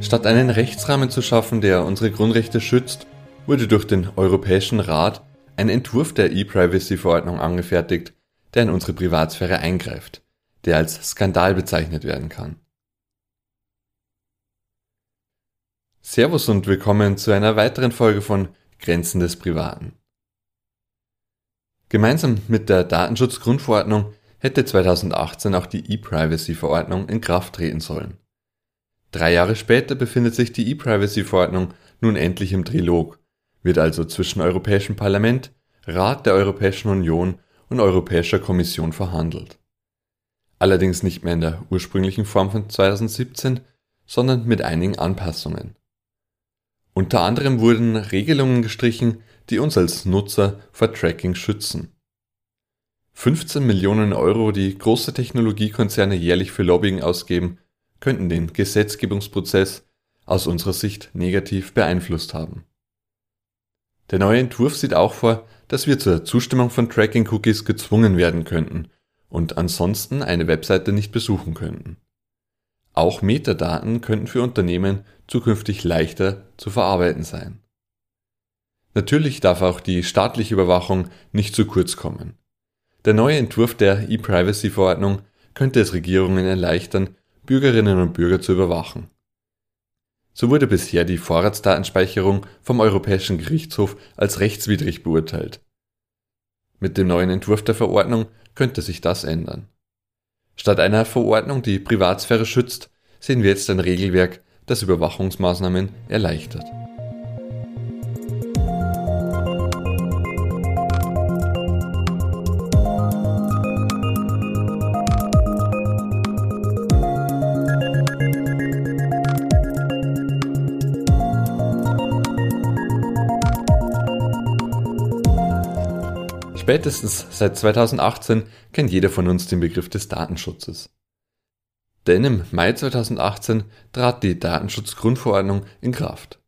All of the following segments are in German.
Statt einen Rechtsrahmen zu schaffen, der unsere Grundrechte schützt, wurde durch den Europäischen Rat ein Entwurf der E-Privacy-Verordnung angefertigt, der in unsere Privatsphäre eingreift, der als Skandal bezeichnet werden kann. Servus und willkommen zu einer weiteren Folge von Grenzen des Privaten. Gemeinsam mit der Datenschutzgrundverordnung hätte 2018 auch die E-Privacy-Verordnung in Kraft treten sollen. Drei Jahre später befindet sich die E-Privacy-Verordnung nun endlich im Trilog, wird also zwischen Europäischem Parlament, Rat der Europäischen Union und Europäischer Kommission verhandelt. Allerdings nicht mehr in der ursprünglichen Form von 2017, sondern mit einigen Anpassungen. Unter anderem wurden Regelungen gestrichen, die uns als Nutzer vor Tracking schützen. 15 Millionen Euro, die große Technologiekonzerne jährlich für Lobbying ausgeben, könnten den Gesetzgebungsprozess aus unserer Sicht negativ beeinflusst haben. Der neue Entwurf sieht auch vor, dass wir zur Zustimmung von Tracking-Cookies gezwungen werden könnten und ansonsten eine Webseite nicht besuchen könnten. Auch Metadaten könnten für Unternehmen zukünftig leichter zu verarbeiten sein. Natürlich darf auch die staatliche Überwachung nicht zu kurz kommen. Der neue Entwurf der E-Privacy-Verordnung könnte es Regierungen erleichtern, Bürgerinnen und Bürger zu überwachen. So wurde bisher die Vorratsdatenspeicherung vom Europäischen Gerichtshof als rechtswidrig beurteilt. Mit dem neuen Entwurf der Verordnung könnte sich das ändern. Statt einer Verordnung, die Privatsphäre schützt, sehen wir jetzt ein Regelwerk, das Überwachungsmaßnahmen erleichtert. Spätestens seit 2018 kennt jeder von uns den Begriff des Datenschutzes. Denn im Mai 2018 trat die Datenschutzgrundverordnung in Kraft.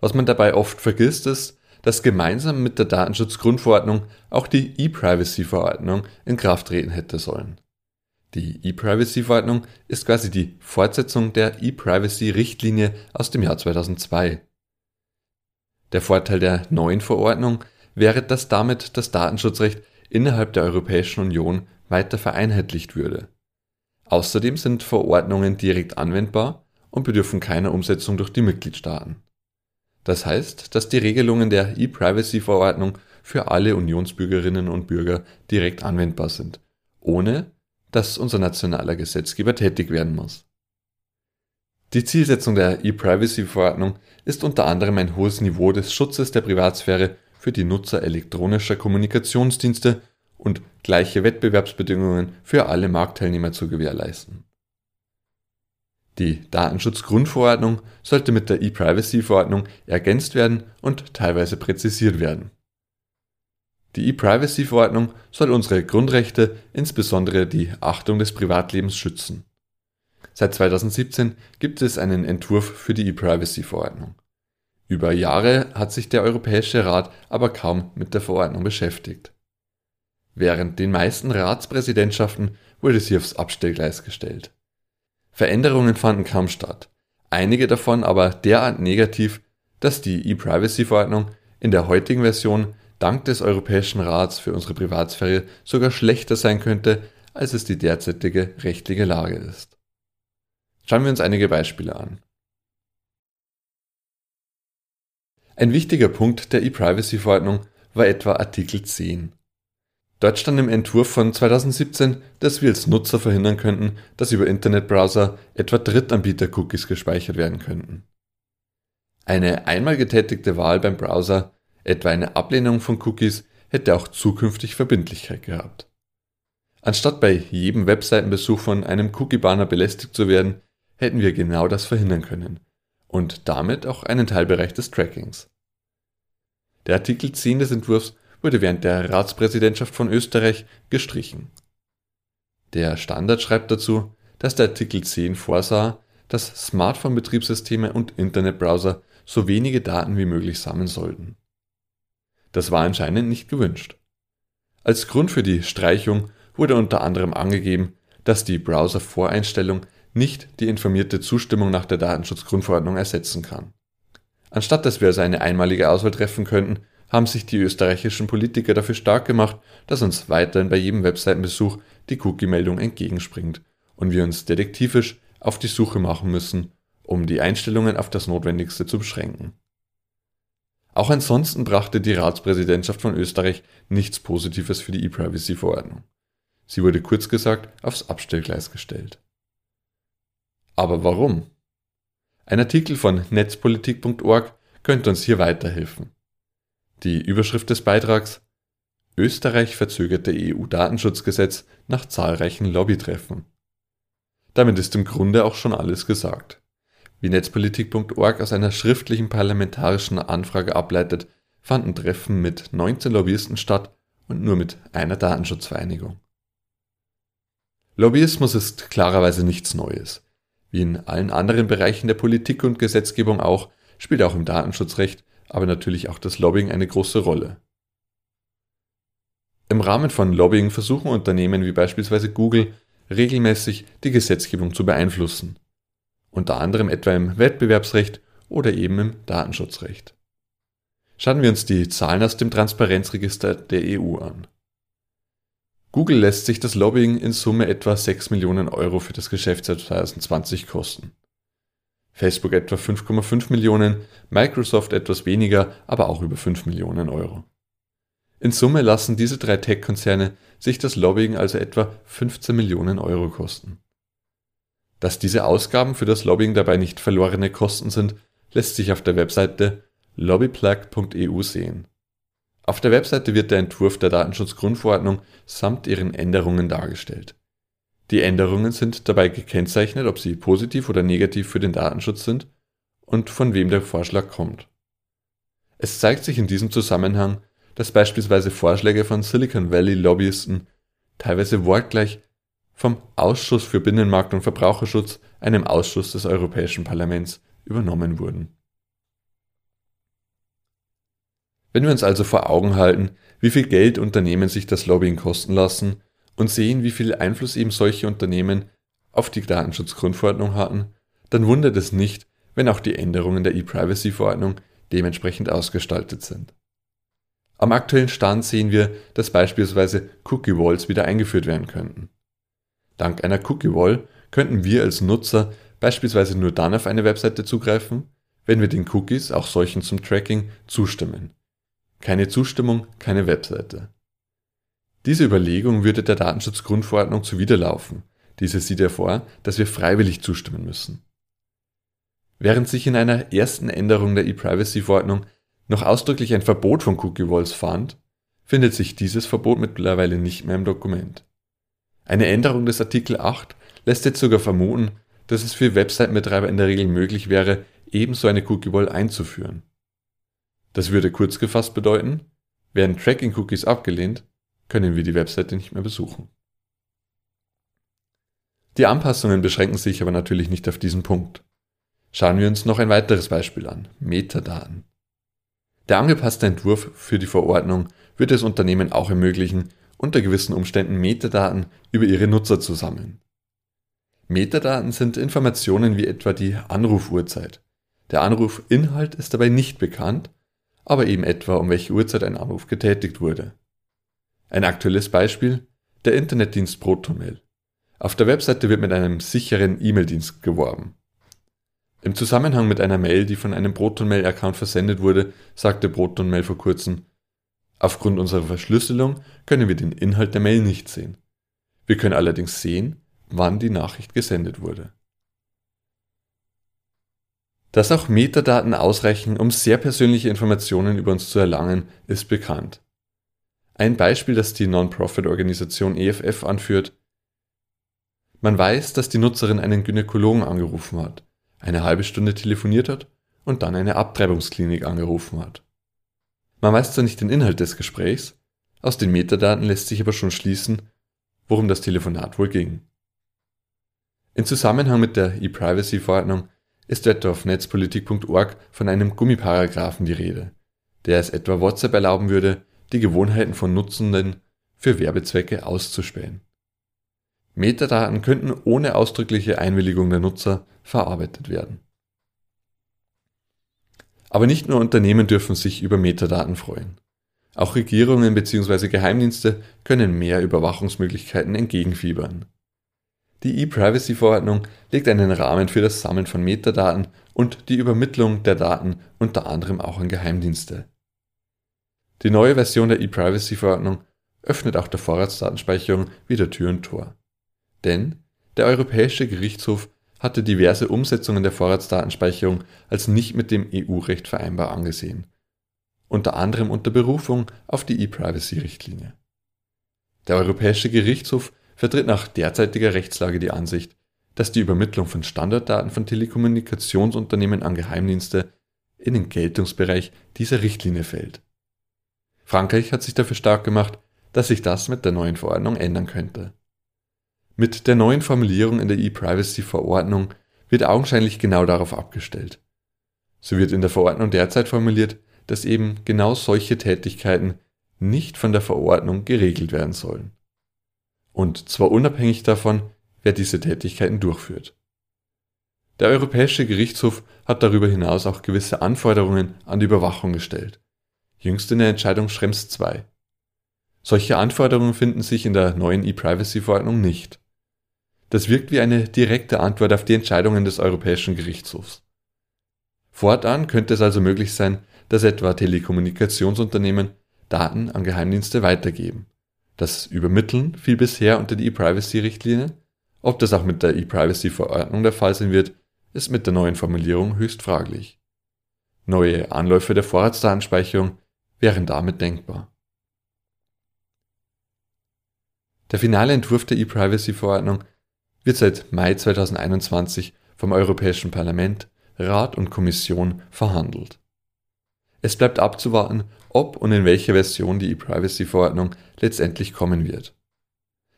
Was man dabei oft vergisst ist, dass gemeinsam mit der Datenschutzgrundverordnung auch die E-Privacy-Verordnung in Kraft treten hätte sollen. Die E-Privacy-Verordnung ist quasi die Fortsetzung der E-Privacy-Richtlinie aus dem Jahr 2002. Der Vorteil der neuen Verordnung wäre, dass damit das Datenschutzrecht innerhalb der Europäischen Union weiter vereinheitlicht würde. Außerdem sind Verordnungen direkt anwendbar und bedürfen keiner Umsetzung durch die Mitgliedstaaten. Das heißt, dass die Regelungen der E-Privacy-Verordnung für alle Unionsbürgerinnen und Bürger direkt anwendbar sind, ohne dass unser nationaler Gesetzgeber tätig werden muss. Die Zielsetzung der E-Privacy-Verordnung ist unter anderem ein hohes Niveau des Schutzes der Privatsphäre für die Nutzer elektronischer Kommunikationsdienste und gleiche Wettbewerbsbedingungen für alle Marktteilnehmer zu gewährleisten. Die Datenschutzgrundverordnung sollte mit der E-Privacy-Verordnung ergänzt werden und teilweise präzisiert werden. Die E-Privacy-Verordnung soll unsere Grundrechte, insbesondere die Achtung des Privatlebens, schützen. Seit 2017 gibt es einen Entwurf für die E-Privacy-Verordnung. Über Jahre hat sich der Europäische Rat aber kaum mit der Verordnung beschäftigt. Während den meisten Ratspräsidentschaften wurde sie aufs Abstellgleis gestellt. Veränderungen fanden kaum statt, einige davon aber derart negativ, dass die E-Privacy-Verordnung in der heutigen Version dank des Europäischen Rats für unsere Privatsphäre sogar schlechter sein könnte, als es die derzeitige rechtliche Lage ist. Schauen wir uns einige Beispiele an. Ein wichtiger Punkt der E-Privacy-Verordnung war etwa Artikel 10. Dort stand im Entwurf von 2017, dass wir als Nutzer verhindern könnten, dass über Internetbrowser etwa Drittanbieter-Cookies gespeichert werden könnten. Eine einmal getätigte Wahl beim Browser, etwa eine Ablehnung von Cookies, hätte auch zukünftig Verbindlichkeit gehabt. Anstatt bei jedem Webseitenbesuch von einem Cookie-Banner belästigt zu werden, hätten wir genau das verhindern können und damit auch einen Teilbereich des Trackings. Der Artikel 10 des Entwurfs wurde während der Ratspräsidentschaft von Österreich gestrichen. Der Standard schreibt dazu, dass der Artikel 10 vorsah, dass Smartphone-Betriebssysteme und Internetbrowser so wenige Daten wie möglich sammeln sollten. Das war anscheinend nicht gewünscht. Als Grund für die Streichung wurde unter anderem angegeben, dass die Browser-Voreinstellung nicht die informierte Zustimmung nach der Datenschutzgrundverordnung ersetzen kann. Anstatt dass wir also eine einmalige Auswahl treffen könnten, haben sich die österreichischen Politiker dafür stark gemacht, dass uns weiterhin bei jedem Webseitenbesuch die Cookie-Meldung entgegenspringt und wir uns detektivisch auf die Suche machen müssen, um die Einstellungen auf das Notwendigste zu beschränken. Auch ansonsten brachte die Ratspräsidentschaft von Österreich nichts Positives für die E-Privacy-Verordnung. Sie wurde kurz gesagt aufs Abstellgleis gestellt. Aber warum? Ein Artikel von netzpolitik.org könnte uns hier weiterhelfen. Die Überschrift des Beitrags Österreich verzögerte EU-Datenschutzgesetz nach zahlreichen Lobbytreffen. Damit ist im Grunde auch schon alles gesagt. Wie netzpolitik.org aus einer schriftlichen parlamentarischen Anfrage ableitet, fanden Treffen mit 19 Lobbyisten statt und nur mit einer Datenschutzvereinigung. Lobbyismus ist klarerweise nichts Neues. Wie in allen anderen Bereichen der Politik und Gesetzgebung auch, spielt auch im Datenschutzrecht aber natürlich auch das Lobbying eine große Rolle. Im Rahmen von Lobbying versuchen Unternehmen wie beispielsweise Google regelmäßig die Gesetzgebung zu beeinflussen, unter anderem etwa im Wettbewerbsrecht oder eben im Datenschutzrecht. Schauen wir uns die Zahlen aus dem Transparenzregister der EU an. Google lässt sich das Lobbying in Summe etwa 6 Millionen Euro für das Geschäftsjahr 2020 kosten. Facebook etwa 5,5 Millionen, Microsoft etwas weniger, aber auch über 5 Millionen Euro. In Summe lassen diese drei Tech-Konzerne sich das Lobbying also etwa 15 Millionen Euro kosten. Dass diese Ausgaben für das Lobbying dabei nicht verlorene Kosten sind, lässt sich auf der Webseite lobbyplug.eu sehen. Auf der Webseite wird der Entwurf der Datenschutzgrundverordnung samt ihren Änderungen dargestellt. Die Änderungen sind dabei gekennzeichnet, ob sie positiv oder negativ für den Datenschutz sind und von wem der Vorschlag kommt. Es zeigt sich in diesem Zusammenhang, dass beispielsweise Vorschläge von Silicon Valley Lobbyisten teilweise wortgleich vom Ausschuss für Binnenmarkt und Verbraucherschutz, einem Ausschuss des Europäischen Parlaments, übernommen wurden. Wenn wir uns also vor Augen halten, wie viel Geld Unternehmen sich das Lobbying kosten lassen und sehen, wie viel Einfluss eben solche Unternehmen auf die Datenschutzgrundverordnung hatten, dann wundert es nicht, wenn auch die Änderungen der E-Privacy-Verordnung dementsprechend ausgestaltet sind. Am aktuellen Stand sehen wir, dass beispielsweise Cookie Walls wieder eingeführt werden könnten. Dank einer Cookie Wall könnten wir als Nutzer beispielsweise nur dann auf eine Webseite zugreifen, wenn wir den Cookies, auch solchen zum Tracking, zustimmen. Keine Zustimmung, keine Webseite. Diese Überlegung würde der Datenschutzgrundverordnung zuwiderlaufen. Diese sieht ja vor, dass wir freiwillig zustimmen müssen. Während sich in einer ersten Änderung der E-Privacy-Verordnung noch ausdrücklich ein Verbot von Cookie Walls fand, findet sich dieses Verbot mittlerweile nicht mehr im Dokument. Eine Änderung des Artikel 8 lässt jetzt sogar vermuten, dass es für Website-Betreiber in der Regel möglich wäre, ebenso eine Cookie Wall einzuführen. Das würde kurz gefasst bedeuten, werden Tracking-Cookies abgelehnt, können wir die Webseite nicht mehr besuchen. Die Anpassungen beschränken sich aber natürlich nicht auf diesen Punkt. Schauen wir uns noch ein weiteres Beispiel an, Metadaten. Der angepasste Entwurf für die Verordnung wird es Unternehmen auch ermöglichen, unter gewissen Umständen Metadaten über ihre Nutzer zu sammeln. Metadaten sind Informationen wie etwa die Anrufuhrzeit. Der Anrufinhalt ist dabei nicht bekannt, aber eben etwa um welche Uhrzeit ein Anruf getätigt wurde. Ein aktuelles Beispiel, der Internetdienst Protonmail. Auf der Webseite wird mit einem sicheren E-Mail-Dienst geworben. Im Zusammenhang mit einer Mail, die von einem Protonmail-Account versendet wurde, sagte Protonmail vor kurzem, Aufgrund unserer Verschlüsselung können wir den Inhalt der Mail nicht sehen. Wir können allerdings sehen, wann die Nachricht gesendet wurde. Dass auch Metadaten ausreichen, um sehr persönliche Informationen über uns zu erlangen, ist bekannt. Ein Beispiel, das die Non-Profit-Organisation EFF anführt. Man weiß, dass die Nutzerin einen Gynäkologen angerufen hat, eine halbe Stunde telefoniert hat und dann eine Abtreibungsklinik angerufen hat. Man weiß zwar nicht den Inhalt des Gesprächs, aus den Metadaten lässt sich aber schon schließen, worum das Telefonat wohl ging. In Zusammenhang mit der E-Privacy-Verordnung ist etwa auf netzpolitik.org von einem Gummiparagraphen die Rede, der es etwa WhatsApp erlauben würde, die Gewohnheiten von Nutzenden für Werbezwecke auszuspähen. Metadaten könnten ohne ausdrückliche Einwilligung der Nutzer verarbeitet werden. Aber nicht nur Unternehmen dürfen sich über Metadaten freuen. Auch Regierungen bzw. Geheimdienste können mehr Überwachungsmöglichkeiten entgegenfiebern. Die E-Privacy-Verordnung legt einen Rahmen für das Sammeln von Metadaten und die Übermittlung der Daten unter anderem auch an Geheimdienste. Die neue Version der E-Privacy-Verordnung öffnet auch der Vorratsdatenspeicherung wieder Tür und Tor. Denn der Europäische Gerichtshof hatte diverse Umsetzungen der Vorratsdatenspeicherung als nicht mit dem EU-Recht vereinbar angesehen, unter anderem unter Berufung auf die E-Privacy-Richtlinie. Der Europäische Gerichtshof vertritt nach derzeitiger Rechtslage die Ansicht, dass die Übermittlung von Standarddaten von Telekommunikationsunternehmen an Geheimdienste in den Geltungsbereich dieser Richtlinie fällt. Frankreich hat sich dafür stark gemacht, dass sich das mit der neuen Verordnung ändern könnte. Mit der neuen Formulierung in der E-Privacy-Verordnung wird augenscheinlich genau darauf abgestellt. So wird in der Verordnung derzeit formuliert, dass eben genau solche Tätigkeiten nicht von der Verordnung geregelt werden sollen. Und zwar unabhängig davon, wer diese Tätigkeiten durchführt. Der Europäische Gerichtshof hat darüber hinaus auch gewisse Anforderungen an die Überwachung gestellt. Jüngst in der Entscheidung Schrems II. Solche Anforderungen finden sich in der neuen E-Privacy-Verordnung nicht. Das wirkt wie eine direkte Antwort auf die Entscheidungen des Europäischen Gerichtshofs. Fortan könnte es also möglich sein, dass etwa Telekommunikationsunternehmen Daten an Geheimdienste weitergeben. Das Übermitteln fiel bisher unter die E-Privacy-Richtlinie. Ob das auch mit der E-Privacy-Verordnung der Fall sein wird, ist mit der neuen Formulierung höchst fraglich. Neue Anläufe der Vorratsdatenspeicherung wären damit denkbar. Der finale Entwurf der E-Privacy-Verordnung wird seit Mai 2021 vom Europäischen Parlament, Rat und Kommission verhandelt. Es bleibt abzuwarten, ob und in welcher Version die E-Privacy-Verordnung letztendlich kommen wird.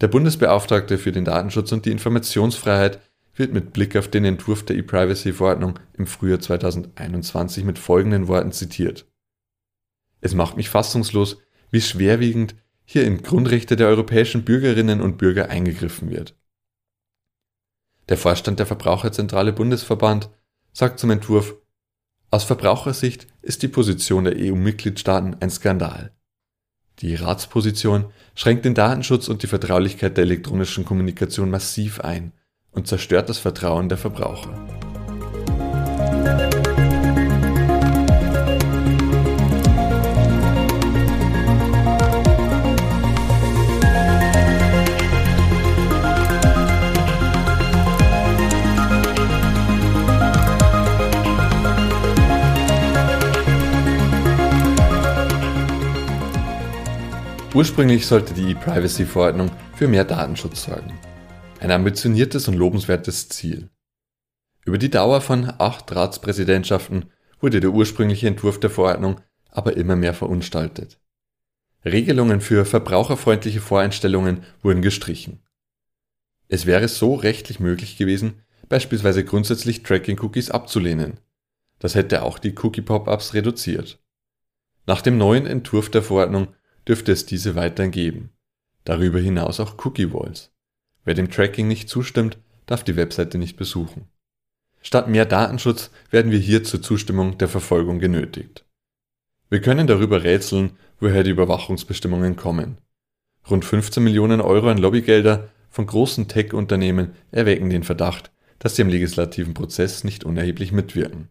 Der Bundesbeauftragte für den Datenschutz und die Informationsfreiheit wird mit Blick auf den Entwurf der E-Privacy-Verordnung im Frühjahr 2021 mit folgenden Worten zitiert. Es macht mich fassungslos, wie schwerwiegend hier in Grundrechte der europäischen Bürgerinnen und Bürger eingegriffen wird. Der Vorstand der Verbraucherzentrale Bundesverband sagt zum Entwurf, aus Verbrauchersicht ist die Position der EU-Mitgliedstaaten ein Skandal. Die Ratsposition schränkt den Datenschutz und die Vertraulichkeit der elektronischen Kommunikation massiv ein und zerstört das Vertrauen der Verbraucher. Ursprünglich sollte die E-Privacy-Verordnung für mehr Datenschutz sorgen. Ein ambitioniertes und lobenswertes Ziel. Über die Dauer von acht Ratspräsidentschaften wurde der ursprüngliche Entwurf der Verordnung aber immer mehr verunstaltet. Regelungen für verbraucherfreundliche Voreinstellungen wurden gestrichen. Es wäre so rechtlich möglich gewesen, beispielsweise grundsätzlich Tracking-Cookies abzulehnen. Das hätte auch die Cookie-Pop-ups reduziert. Nach dem neuen Entwurf der Verordnung dürfte es diese weiterhin geben. Darüber hinaus auch Cookie Walls. Wer dem Tracking nicht zustimmt, darf die Webseite nicht besuchen. Statt mehr Datenschutz werden wir hier zur Zustimmung der Verfolgung genötigt. Wir können darüber rätseln, woher die Überwachungsbestimmungen kommen. Rund 15 Millionen Euro an Lobbygelder von großen Tech-Unternehmen erwecken den Verdacht, dass sie am legislativen Prozess nicht unerheblich mitwirken.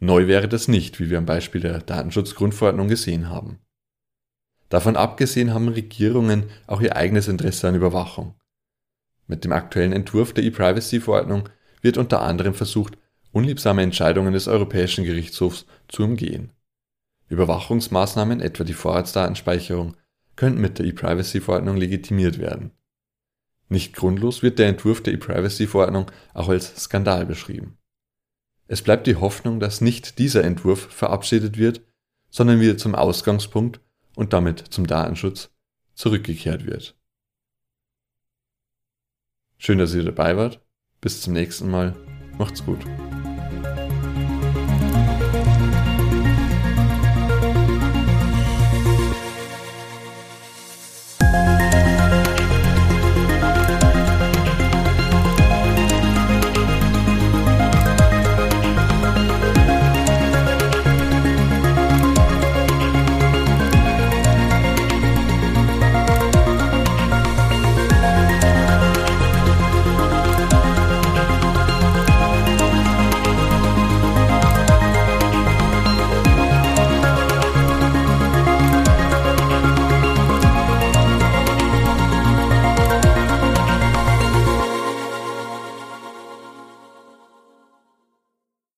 Neu wäre das nicht, wie wir am Beispiel der Datenschutzgrundverordnung gesehen haben. Davon abgesehen haben Regierungen auch ihr eigenes Interesse an Überwachung. Mit dem aktuellen Entwurf der E-Privacy-Verordnung wird unter anderem versucht, unliebsame Entscheidungen des Europäischen Gerichtshofs zu umgehen. Überwachungsmaßnahmen, etwa die Vorratsdatenspeicherung, könnten mit der E-Privacy-Verordnung legitimiert werden. Nicht grundlos wird der Entwurf der E-Privacy-Verordnung auch als Skandal beschrieben. Es bleibt die Hoffnung, dass nicht dieser Entwurf verabschiedet wird, sondern wieder zum Ausgangspunkt und damit zum Datenschutz zurückgekehrt wird. Schön, dass ihr dabei wart. Bis zum nächsten Mal. Macht's gut.